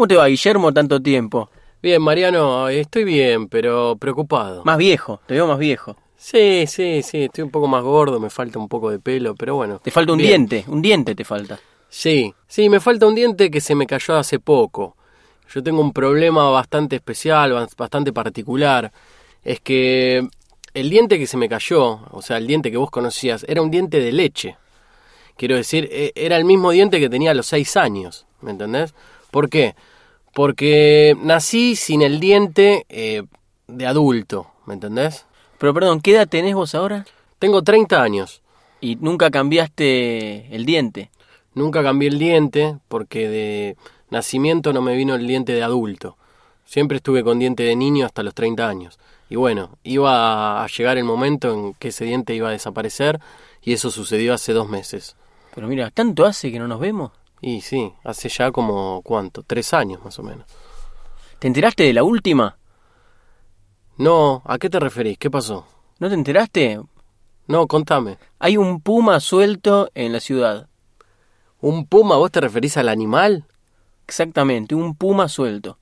¿Cómo te va, Guillermo, tanto tiempo? Bien, Mariano, estoy bien, pero preocupado. Más viejo, te veo más viejo. Sí, sí, sí, estoy un poco más gordo, me falta un poco de pelo, pero bueno. Te falta un Bien. diente, un diente te falta. Sí, sí, me falta un diente que se me cayó hace poco. Yo tengo un problema bastante especial, bas- bastante particular. Es que el diente que se me cayó, o sea, el diente que vos conocías, era un diente de leche. Quiero decir, e- era el mismo diente que tenía a los seis años, ¿me entendés? ¿Por qué? Porque nací sin el diente eh, de adulto, ¿me entendés? Pero perdón, ¿qué edad tenés vos ahora? Tengo 30 años. Y nunca cambiaste el diente. Nunca cambié el diente porque de nacimiento no me vino el diente de adulto. Siempre estuve con diente de niño hasta los 30 años. Y bueno, iba a llegar el momento en que ese diente iba a desaparecer y eso sucedió hace dos meses. Pero mira, ¿tanto hace que no nos vemos? Y sí, hace ya como, ¿cuánto? Tres años más o menos. ¿Te enteraste de la última? No, ¿a qué te referís? ¿Qué pasó? ¿No te enteraste? No, contame. Hay un puma suelto en la ciudad. ¿Un puma? ¿Vos te referís al animal? Exactamente, un puma suelto.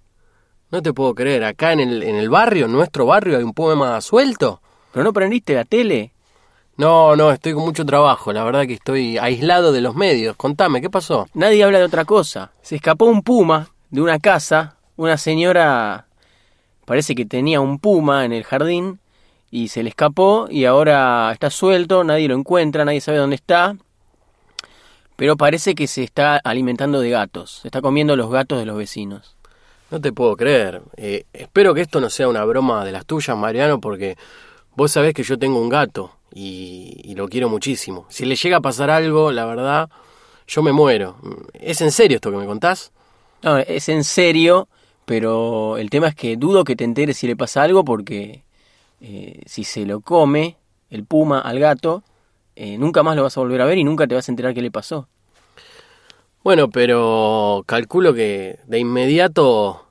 No te puedo creer. Acá en el, en el barrio, en nuestro barrio, hay un puma suelto. ¿Pero no prendiste la tele? No, no, estoy con mucho trabajo. La verdad que estoy aislado de los medios. Contame, ¿qué pasó? Nadie habla de otra cosa. Se escapó un puma de una casa. Una señora parece que tenía un puma en el jardín y se le escapó y ahora está suelto, nadie lo encuentra, nadie sabe dónde está. Pero parece que se está alimentando de gatos, se está comiendo los gatos de los vecinos. No te puedo creer. Eh, espero que esto no sea una broma de las tuyas, Mariano, porque vos sabés que yo tengo un gato y, y lo quiero muchísimo. Si le llega a pasar algo, la verdad, yo me muero. ¿Es en serio esto que me contás? No, es en serio, pero el tema es que dudo que te enteres si le pasa algo porque eh, si se lo come el puma al gato, eh, nunca más lo vas a volver a ver y nunca te vas a enterar qué le pasó. Bueno, pero calculo que de inmediato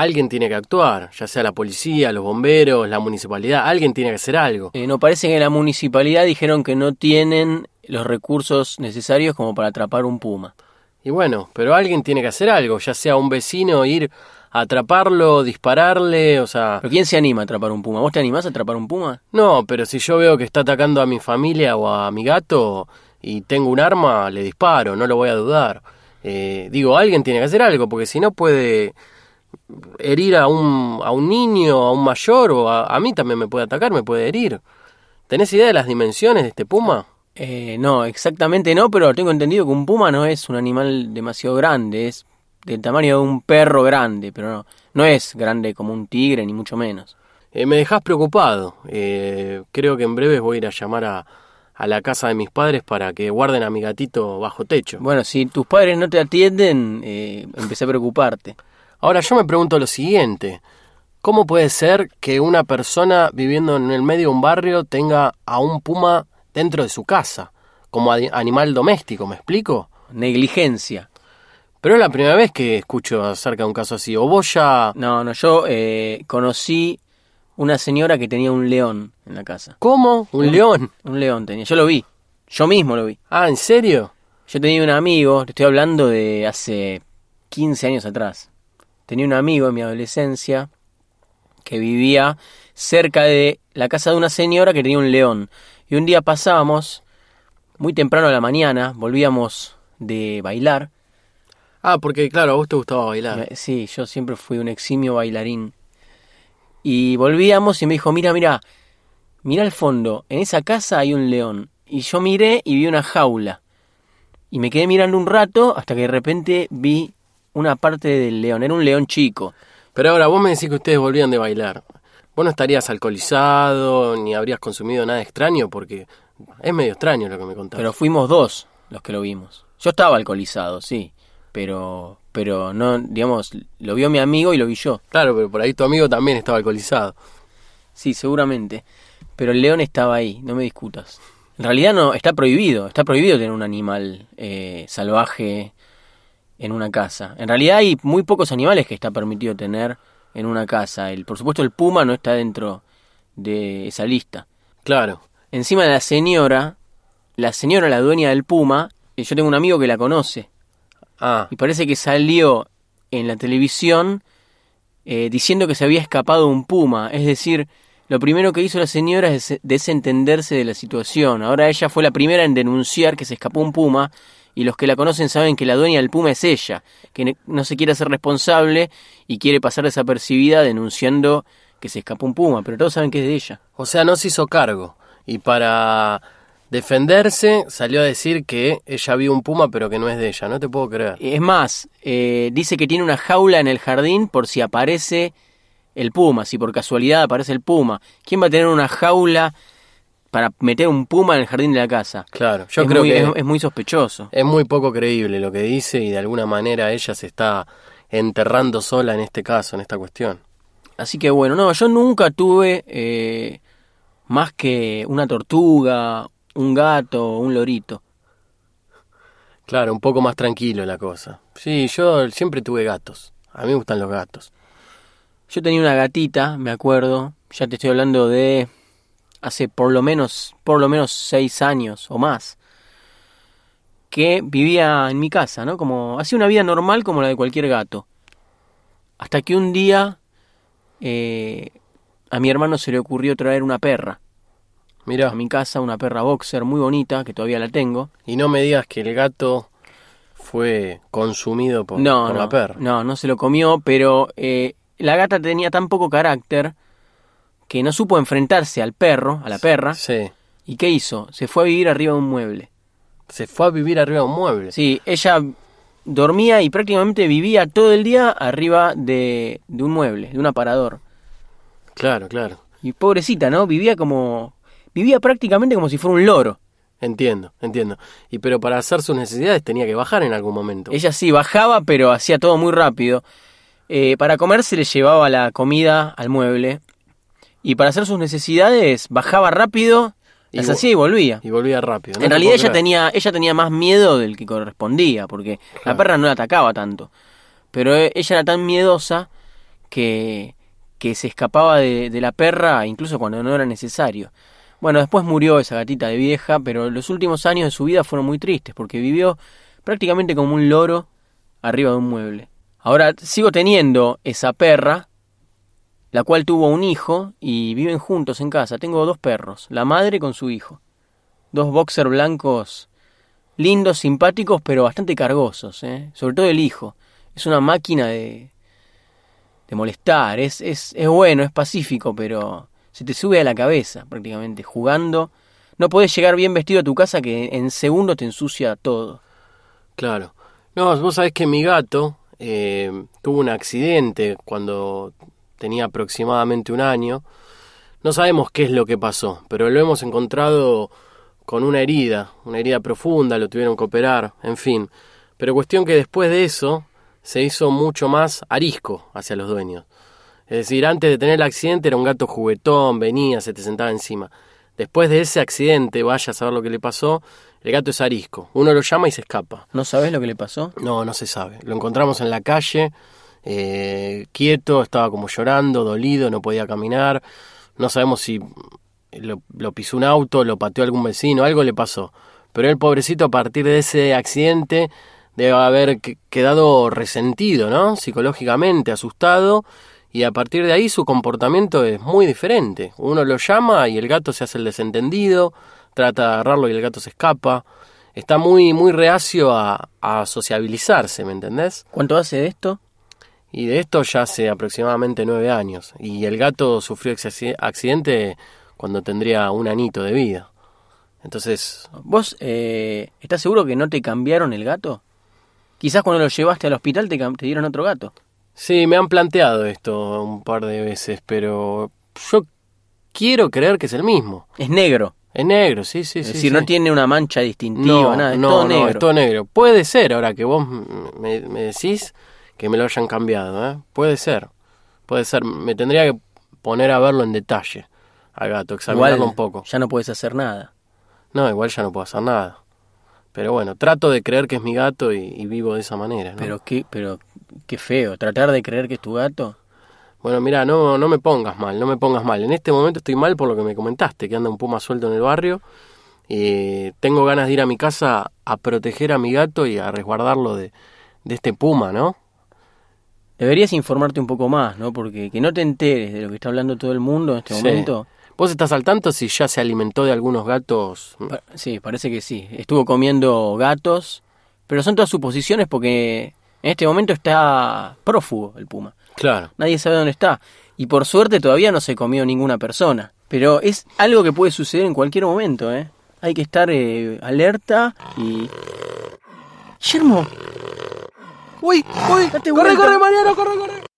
alguien tiene que actuar, ya sea la policía, los bomberos, la municipalidad, alguien tiene que hacer algo. Eh, no parece que la municipalidad dijeron que no tienen los recursos necesarios como para atrapar un puma. Y bueno, pero alguien tiene que hacer algo, ya sea un vecino ir a atraparlo, dispararle, o sea... ¿Pero quién se anima a atrapar un puma? ¿Vos te animás a atrapar un puma? No, pero si yo veo que está atacando a mi familia o a mi gato y tengo un arma, le disparo, no lo voy a dudar. Eh, digo, alguien tiene que hacer algo, porque si no puede herir a un, a un niño, a un mayor, o a, a mí también me puede atacar, me puede herir. ¿Tenés idea de las dimensiones de este puma? Eh, no, exactamente no, pero tengo entendido que un puma no es un animal demasiado grande, es del tamaño de un perro grande, pero no, no es grande como un tigre, ni mucho menos. Eh, me dejás preocupado. Eh, creo que en breves voy a ir a llamar a, a la casa de mis padres para que guarden a mi gatito bajo techo. Bueno, si tus padres no te atienden, eh, empecé a preocuparte. Ahora yo me pregunto lo siguiente. ¿Cómo puede ser que una persona viviendo en el medio de un barrio tenga a un puma dentro de su casa? Como animal doméstico, ¿me explico? Negligencia. Pero es la primera vez que escucho acerca de un caso así. O vos ya... No, no, yo eh, conocí una señora que tenía un león en la casa. ¿Cómo? ¿Un león? Un león tenía, yo lo vi, yo mismo lo vi. Ah, ¿en serio? Yo tenía un amigo, te estoy hablando de hace 15 años atrás. Tenía un amigo en mi adolescencia que vivía cerca de la casa de una señora que tenía un león. Y un día pasábamos, muy temprano a la mañana, volvíamos de bailar. Ah, porque claro, a vos te gustaba bailar. Sí, yo siempre fui un eximio bailarín. Y volvíamos y me dijo, mira, mira, mira al fondo, en esa casa hay un león. Y yo miré y vi una jaula. Y me quedé mirando un rato hasta que de repente vi una parte del león. Era un león chico. Pero ahora vos me decís que ustedes volvían de bailar. Vos no estarías alcoholizado ni habrías consumido nada extraño porque es medio extraño lo que me contás. Pero fuimos dos los que lo vimos. Yo estaba alcoholizado, sí. Pero, pero no, digamos, lo vio mi amigo y lo vi yo. Claro, pero por ahí tu amigo también estaba alcoholizado. Sí, seguramente. Pero el león estaba ahí, no me discutas. En realidad no, está prohibido, está prohibido tener un animal eh, salvaje en una casa. En realidad hay muy pocos animales que está permitido tener en una casa. El, por supuesto el puma no está dentro de esa lista. Claro. Encima de la señora, la señora, la dueña del puma, eh, yo tengo un amigo que la conoce. Ah, Y parece que salió en la televisión eh, diciendo que se había escapado un puma. Es decir, lo primero que hizo la señora es desentenderse de la situación. Ahora ella fue la primera en denunciar que se escapó un puma y los que la conocen saben que la dueña del puma es ella, que no se quiere hacer responsable y quiere pasar desapercibida denunciando que se escapó un puma, pero todos saben que es de ella. O sea, no se hizo cargo. Y para defenderse salió a decir que ella vio un puma pero que no es de ella, no te puedo creer. Es más, eh, dice que tiene una jaula en el jardín por si aparece el puma, si por casualidad aparece el puma. ¿Quién va a tener una jaula para meter un puma en el jardín de la casa? Claro, yo es creo muy, que es, es muy sospechoso. es muy poco creíble lo que dice y de alguna manera ella se está enterrando sola en este caso, en esta cuestión. Así que bueno, no, yo nunca tuve eh, más que una tortuga, un gato, un lorito. Claro, un poco más tranquilo la cosa. Sí, yo siempre tuve gatos. A mí me gustan los gatos. Yo tenía una gatita, me acuerdo, ya te estoy hablando de hace por lo menos, por lo menos seis años o más, que vivía en mi casa, ¿no? Como hacía una vida normal como la de cualquier gato. Hasta que un día eh, a mi hermano se le ocurrió traer una perra Mira, a mi casa, una perra boxer muy bonita, que todavía la tengo. y no me digas que el gato fue consumido por, no, por no, la perra. no, no se lo comió, pero eh, la gata tenía tan poco carácter que no supo enfrentarse al perro, a la perra. Sí. ¿Y qué hizo? Se fue a vivir arriba de un mueble. Se fue a vivir arriba de un mueble. Sí, ella dormía y prácticamente vivía todo el día arriba de, de un mueble, de un aparador. Claro, claro. Y pobrecita, ¿no? Vivía como... Vivía prácticamente como si fuera un loro. Entiendo, entiendo. Y pero para hacer sus necesidades tenía que bajar en algún momento. Ella sí bajaba, pero hacía todo muy rápido. Eh, para comer se le llevaba la comida al mueble. Y para hacer sus necesidades bajaba rápido, Y las hacía y volvía. Y volvía rápido. ¿no? en realidad ella tenía, ella tenía más miedo del que correspondía, porque la perra no la atacaba tanto. Pero eh, ella era tan miedosa que, que se escapaba de, de la perra incluso cuando no era necesario. Bueno, después murió esa gatita de vieja, pero los últimos años de su vida fueron muy tristes, porque vivió prácticamente como un loro arriba de un mueble. Ahora sigo teniendo esa perra, la cual tuvo un hijo y viven juntos en casa. Tengo dos perros, la madre con su hijo. Dos boxer blancos lindos, simpáticos, pero bastante cargosos, ¿eh? sobre todo el hijo. Es una máquina de, de molestar, es, es, es bueno, es pacífico, pero se te sube a la cabeza prácticamente, jugando. No podés llegar bien vestido a tu casa que en segundos te ensucia todo. Claro. No, vos sabés que mi gato eh, tuvo un accidente cuando tenía aproximadamente un año. No sabemos qué es lo que pasó, pero lo hemos encontrado con una herida, una herida profunda, lo tuvieron que operar, en fin. Pero cuestión que después de eso se hizo mucho más arisco hacia los dueños. Es decir, antes de tener el accidente era un gato juguetón, venía, se te sentaba encima. Después de ese accidente, vaya a saber lo que le pasó, el gato es arisco. Uno lo llama y se escapa. ¿No sabés lo que le pasó? No, no se sabe. Lo encontramos en la calle, eh, quieto, estaba como llorando, dolido, no podía caminar. No sabemos si lo, lo pisó un auto, lo pateó algún vecino, algo le pasó. Pero el pobrecito a partir de ese accidente debe haber que- quedado resentido, ¿no? Psicológicamente, asustado. Y a partir de ahí su comportamiento es muy diferente. Uno lo llama y el gato se hace el desentendido, trata de agarrarlo y el gato se escapa. Está muy, muy reacio a, sociabilizarse, ¿me entendés? ¿Cuánto hace esto? Y de esto ya hace aproximadamente nueve años. Y el gato sufrió ese acci- accidente cuando tendría un anito de vida. Entonces, ¿Vos eh, estás seguro que no te cambiaron el gato? Quizás cuando lo llevaste al hospital te, te dieron otro gato. sí, me han planteado esto un par de veces, pero yo quiero creer que es el mismo. Es negro. Es negro, sí, sí, es sí. decir, sí. no tiene una mancha distintiva, no, nada, es no, todo no, negro. es todo negro. Puede ser, ahora que vos me, me decís que me lo hayan cambiado, ¿eh? Puede ser. Puede ser. Me tendría que poner a verlo en detalle al gato, examinarlo Igual un poco. ya no puedes hacer nada. No, igual ya no puedo hacer nada. Pero bueno, trato de creer que es mi gato y, y vivo de esa manera, ¿no? Pero qué, pero qué feo, tratar de creer que es tu gato. Bueno, mira, no, no me pongas mal, no me pongas mal. En este momento estoy mal por lo que me comentaste, que anda un puma suelto en el barrio. Y tengo ganas de ir a mi casa a proteger a mi gato y a resguardarlo de, de este puma, ¿no? Deberías informarte un poco más, ¿no? Porque que no te enteres de lo que está hablando todo el mundo en este Sí. momento. ¿Vos estás al tanto si ya se alimentó de algunos gatos? Pa- Sí, parece que sí. Estuvo comiendo gatos, pero son todas suposiciones porque en este momento está prófugo el puma. Claro. Nadie sabe dónde está. Y por suerte todavía no se comió ninguna persona. Pero es algo que puede suceder en cualquier momento, ¿eh? Hay que estar eh, alerta y... Guillermo, ¡Uy! ¡Uy! ¡Corre, vuelta. corre, Mariano! ¡Corre, corre!